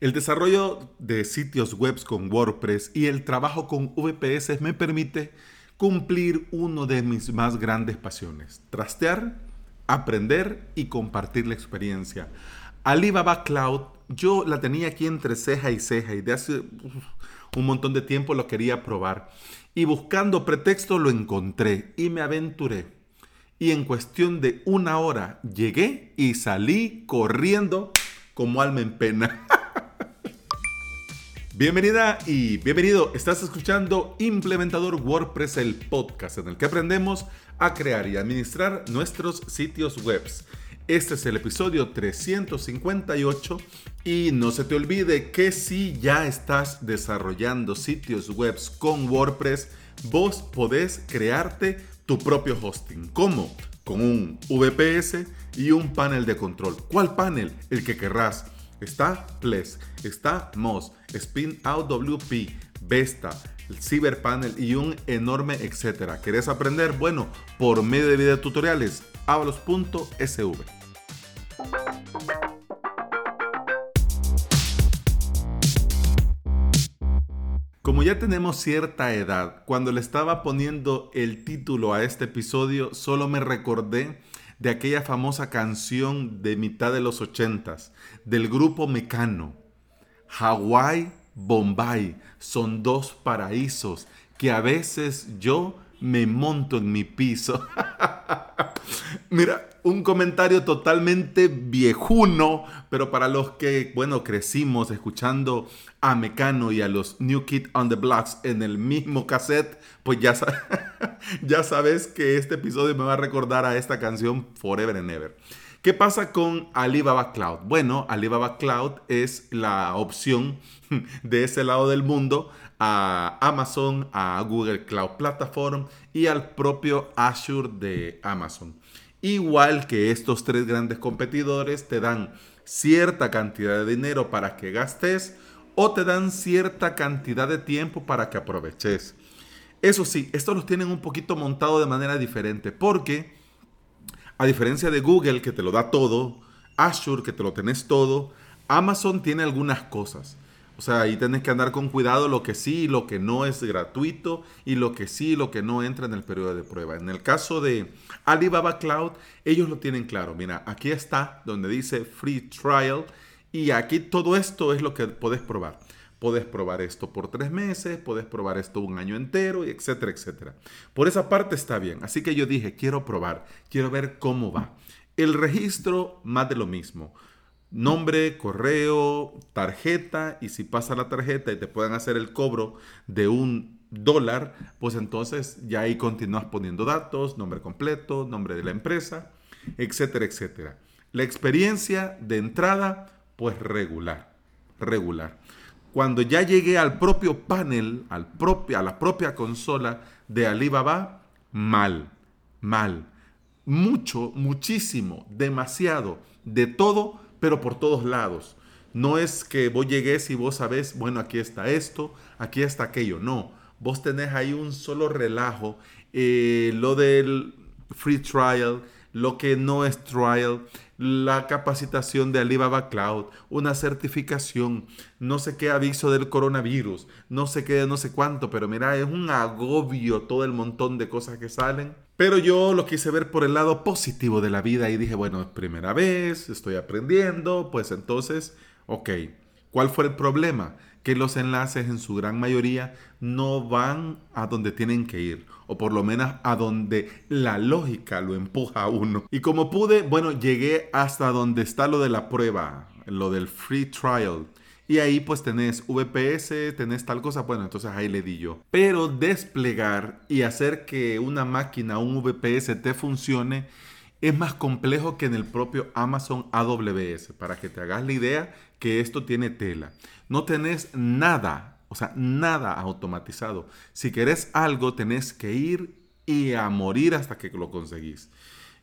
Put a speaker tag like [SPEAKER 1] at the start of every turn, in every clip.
[SPEAKER 1] El desarrollo de sitios web con WordPress y el trabajo con VPS me permite cumplir uno de mis más grandes pasiones, trastear, aprender y compartir la experiencia. Alibaba Cloud, yo la tenía aquí entre ceja y ceja y de hace un montón de tiempo lo quería probar. Y buscando pretexto lo encontré y me aventuré. Y en cuestión de una hora llegué y salí corriendo como alma en pena. Bienvenida y bienvenido. Estás escuchando Implementador WordPress, el podcast en el que aprendemos a crear y administrar nuestros sitios web. Este es el episodio 358 y no se te olvide que si ya estás desarrollando sitios web con WordPress, vos podés crearte tu propio hosting. ¿Cómo? Con un VPS y un panel de control. ¿Cuál panel? El que querrás está Ples, está Moz, Spin Out WP, Vesta, el Cyberpanel y un enorme etcétera. ¿Querés aprender? Bueno, por medio de videotutoriales, avalos.sv. Como ya tenemos cierta edad, cuando le estaba poniendo el título a este episodio, solo me recordé de aquella famosa canción de mitad de los ochentas del grupo Mecano. Hawái, Bombay son dos paraísos que a veces yo me monto en mi piso. Mira, un comentario totalmente viejuno, pero para los que, bueno, crecimos escuchando a Mecano y a los New Kid on the Blocks en el mismo cassette, pues ya, ya sabes que este episodio me va a recordar a esta canción Forever and Ever. ¿Qué pasa con Alibaba Cloud? Bueno, Alibaba Cloud es la opción de ese lado del mundo a Amazon, a Google Cloud Platform y al propio Azure de Amazon. Igual que estos tres grandes competidores te dan cierta cantidad de dinero para que gastes o te dan cierta cantidad de tiempo para que aproveches. Eso sí, estos los tienen un poquito montado de manera diferente porque a diferencia de Google que te lo da todo, Azure que te lo tenés todo, Amazon tiene algunas cosas. O sea, ahí tenés que andar con cuidado lo que sí y lo que no es gratuito y lo que sí y lo que no entra en el periodo de prueba. En el caso de Alibaba Cloud, ellos lo tienen claro. Mira, aquí está donde dice Free Trial y aquí todo esto es lo que podés probar. Podés probar esto por tres meses, podés probar esto un año entero, etcétera, etcétera. Por esa parte está bien. Así que yo dije, quiero probar, quiero ver cómo va. El registro, más de lo mismo nombre, correo, tarjeta y si pasa la tarjeta y te pueden hacer el cobro de un dólar, pues entonces ya ahí continúas poniendo datos, nombre completo, nombre de la empresa, etcétera, etcétera. La experiencia de entrada, pues regular, regular. Cuando ya llegué al propio panel, al a la propia consola de Alibaba, mal, mal. Mucho, muchísimo, demasiado, de todo pero por todos lados. No es que vos llegues y vos sabés, bueno, aquí está esto, aquí está aquello. No, vos tenés ahí un solo relajo. Eh, lo del free trial, lo que no es trial, la capacitación de Alibaba Cloud, una certificación, no sé qué aviso del coronavirus, no sé qué, no sé cuánto, pero mira, es un agobio todo el montón de cosas que salen. Pero yo lo quise ver por el lado positivo de la vida y dije, bueno, es primera vez, estoy aprendiendo, pues entonces, ok, ¿cuál fue el problema? Que los enlaces en su gran mayoría no van a donde tienen que ir, o por lo menos a donde la lógica lo empuja a uno. Y como pude, bueno, llegué hasta donde está lo de la prueba, lo del free trial. Y ahí pues tenés VPS, tenés tal cosa, bueno, entonces ahí le di yo. Pero desplegar y hacer que una máquina, un VPS te funcione, es más complejo que en el propio Amazon AWS. Para que te hagas la idea que esto tiene tela. No tenés nada, o sea, nada automatizado. Si querés algo, tenés que ir y a morir hasta que lo conseguís.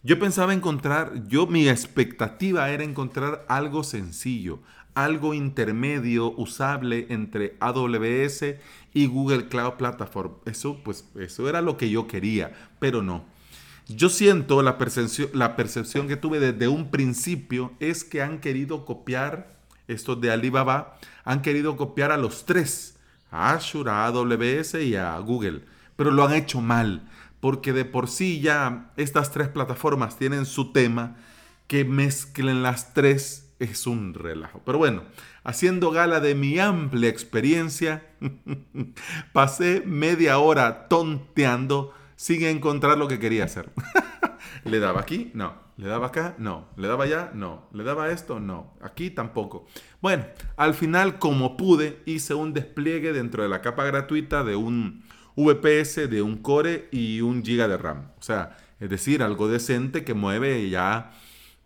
[SPEAKER 1] Yo pensaba encontrar, yo mi expectativa era encontrar algo sencillo, algo intermedio usable entre AWS y Google Cloud Platform. Eso, pues, eso era lo que yo quería, pero no. Yo siento la percepción, la percepción que tuve desde un principio es que han querido copiar estos de Alibaba, han querido copiar a los tres, a Azure, a AWS y a Google, pero lo han hecho mal, porque de por sí ya estas tres plataformas tienen su tema, que mezclen las tres es un relajo. Pero bueno, haciendo gala de mi amplia experiencia, pasé media hora tonteando sin encontrar lo que quería hacer. ¿Le daba aquí? No. ¿Le daba acá? No. ¿Le daba allá? No. ¿Le daba esto? No. Aquí tampoco. Bueno, al final, como pude, hice un despliegue dentro de la capa gratuita de un VPS, de un Core y un Giga de RAM. O sea, es decir, algo decente que mueve ya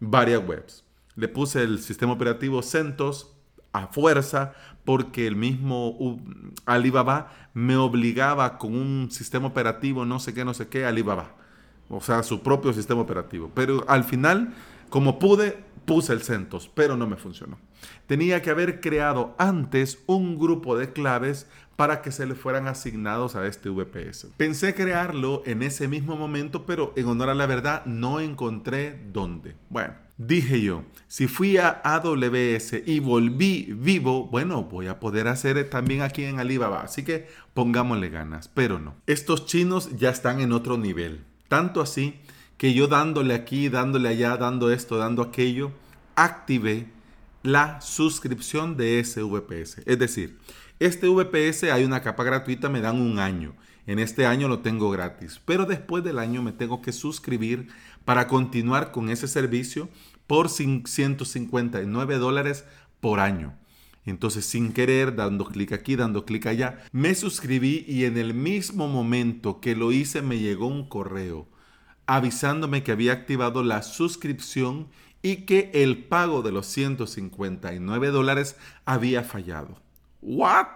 [SPEAKER 1] varias webs. Le puse el sistema operativo CentOS a fuerza porque el mismo Alibaba me obligaba con un sistema operativo, no sé qué, no sé qué, Alibaba. O sea, su propio sistema operativo. Pero al final, como pude, puse el CentOS, pero no me funcionó. Tenía que haber creado antes un grupo de claves para que se le fueran asignados a este VPS. Pensé crearlo en ese mismo momento, pero en honor a la verdad no encontré dónde. Bueno, Dije yo, si fui a AWS y volví vivo, bueno, voy a poder hacer también aquí en Alibaba. Así que pongámosle ganas, pero no. Estos chinos ya están en otro nivel. Tanto así que yo dándole aquí, dándole allá, dando esto, dando aquello, activé la suscripción de ese VPS. Es decir, este VPS hay una capa gratuita, me dan un año. En este año lo tengo gratis, pero después del año me tengo que suscribir para continuar con ese servicio por 159 dólares por año. Entonces, sin querer, dando clic aquí, dando clic allá, me suscribí y en el mismo momento que lo hice me llegó un correo avisándome que había activado la suscripción y que el pago de los 159 dólares había fallado. ¿What?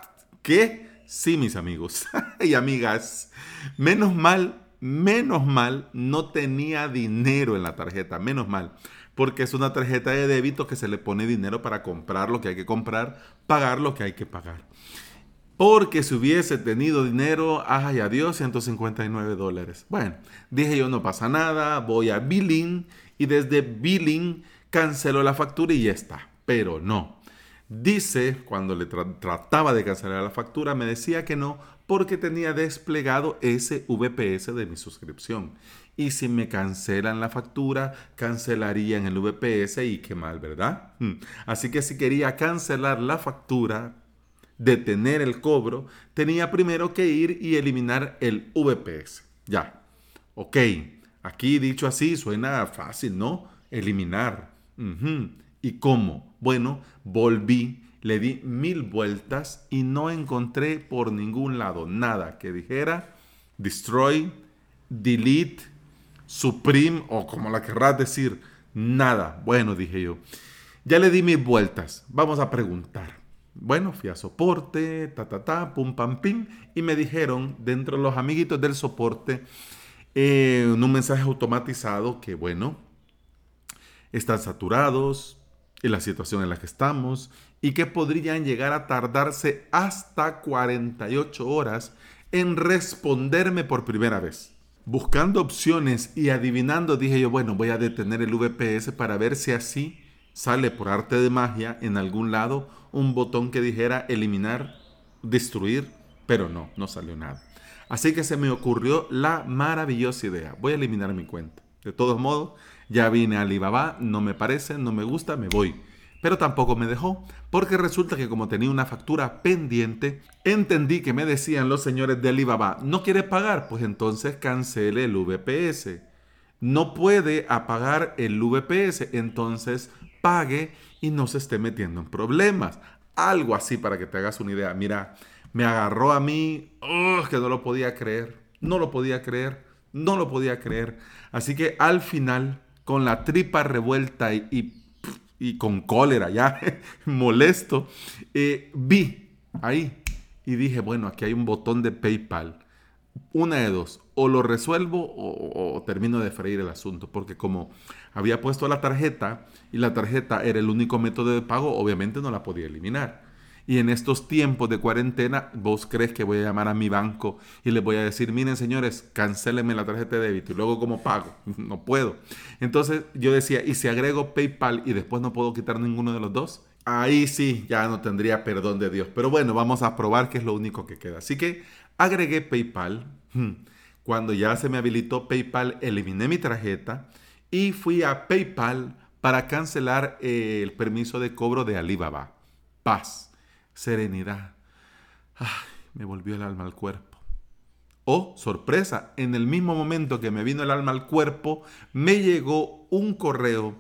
[SPEAKER 1] ¿Qué? Sí, mis amigos y amigas. Menos mal, menos mal, no tenía dinero en la tarjeta, menos mal porque es una tarjeta de débito que se le pone dinero para comprar lo que hay que comprar, pagar lo que hay que pagar. Porque si hubiese tenido dinero, ay, adiós, 159 dólares. Bueno, dije yo, no pasa nada, voy a billing y desde billing cancelo la factura y ya está. Pero no. Dice, cuando le trataba de cancelar la factura, me decía que no porque tenía desplegado ese VPS de mi suscripción. Y si me cancelan la factura, cancelarían el VPS y qué mal, ¿verdad? Hmm. Así que si quería cancelar la factura, detener el cobro, tenía primero que ir y eliminar el VPS. Ya. Ok. Aquí dicho así suena fácil, ¿no? Eliminar. ¿Y cómo? Bueno, volví, le di mil vueltas y no encontré por ningún lado nada que dijera destroy, delete, Supreme o como la querrás decir, nada. Bueno, dije yo. Ya le di mis vueltas. Vamos a preguntar. Bueno, fui a soporte, ta, ta, ta, pum, pam, pim. Y me dijeron, dentro de los amiguitos del soporte, eh, en un mensaje automatizado que, bueno, están saturados en la situación en la que estamos y que podrían llegar a tardarse hasta 48 horas en responderme por primera vez. Buscando opciones y adivinando, dije yo, bueno, voy a detener el VPS para ver si así sale por arte de magia en algún lado un botón que dijera eliminar, destruir, pero no, no salió nada. Así que se me ocurrió la maravillosa idea. Voy a eliminar mi cuenta. De todos modos, ya vine a Alibaba, no me parece, no me gusta, me voy pero tampoco me dejó, porque resulta que como tenía una factura pendiente, entendí que me decían los señores de Alibaba, ¿no quiere pagar? Pues entonces cancele el VPS. No puede apagar el VPS, entonces pague y no se esté metiendo en problemas. Algo así para que te hagas una idea. Mira, me agarró a mí, que no lo podía creer, no lo podía creer, no lo podía creer. Así que al final, con la tripa revuelta y, con cólera, ya molesto, eh, vi ahí y dije, bueno, aquí hay un botón de PayPal. Una de dos, o lo resuelvo o, termino de freír el asunto, porque como había puesto la tarjeta y la tarjeta era el único método de pago, obviamente no la podía eliminar. Y en estos tiempos de cuarentena, ¿vos crees que voy a llamar a mi banco y les voy a decir, miren señores, cancélenme la tarjeta de débito y luego cómo pago? No puedo. Entonces yo decía, ¿y si agrego PayPal y después no puedo quitar ninguno de los dos? Ahí sí ya no tendría perdón de Dios. Pero bueno, vamos a probar que es lo único que queda. Así que agregué PayPal. Hmm. Cuando ya se me habilitó PayPal, eliminé mi tarjeta y fui a PayPal para cancelar eh, el permiso de cobro de Alibaba. Paz, serenidad. me volvió el alma al cuerpo. Oh, sorpresa, en el mismo momento que me vino el alma al cuerpo, me llegó un correo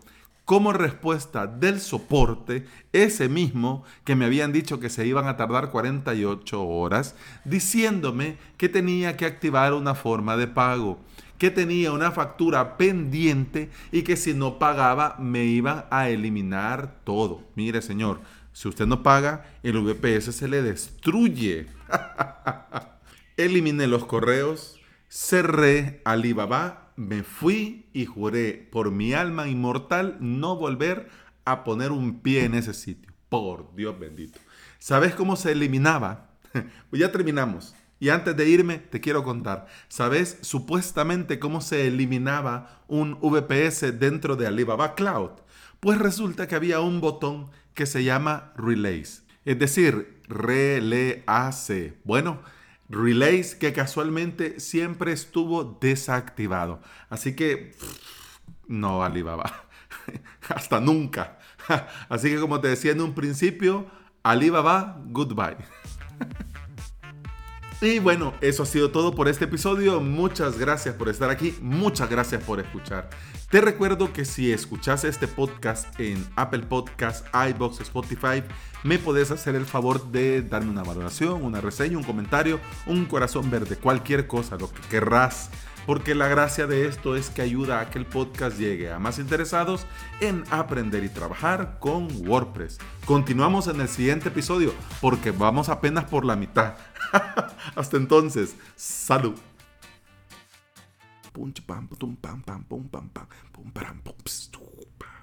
[SPEAKER 1] como respuesta del soporte, ese mismo que me habían dicho que se iban a tardar 48 horas, diciéndome que tenía que activar una forma de pago, que tenía una factura pendiente y que si no pagaba me iban a eliminar todo. Mire, señor, si usted no paga, el VPS se le destruye. Eliminé los correos, cerré Alibaba me fui y juré por mi alma inmortal no volver a poner un pie en ese sitio. Por Dios bendito. ¿Sabes cómo se eliminaba? pues ya terminamos. Y antes de irme, te quiero contar. ¿Sabes supuestamente cómo se eliminaba un VPS dentro de Alibaba Cloud? Pues resulta que había un botón que se llama Relays. Es decir, Relace. Bueno, Relays que casualmente siempre estuvo desactivado. Así que no Alibaba. Hasta nunca. Así que como te decía en un principio, Alibaba, goodbye. Y bueno, eso ha sido todo por este episodio. Muchas gracias por estar aquí. Muchas gracias por escuchar. Te recuerdo que si escuchas este podcast en Apple Podcasts, iBox, Spotify, me puedes hacer el favor de darme una valoración, una reseña, un comentario, un corazón verde, cualquier cosa, lo que querrás. Porque la gracia de esto es que ayuda a que el podcast llegue a más interesados en aprender y trabajar con WordPress. Continuamos en el siguiente episodio porque vamos apenas por la mitad. Hasta entonces, salud. pam pam pam pam pam pam pam pam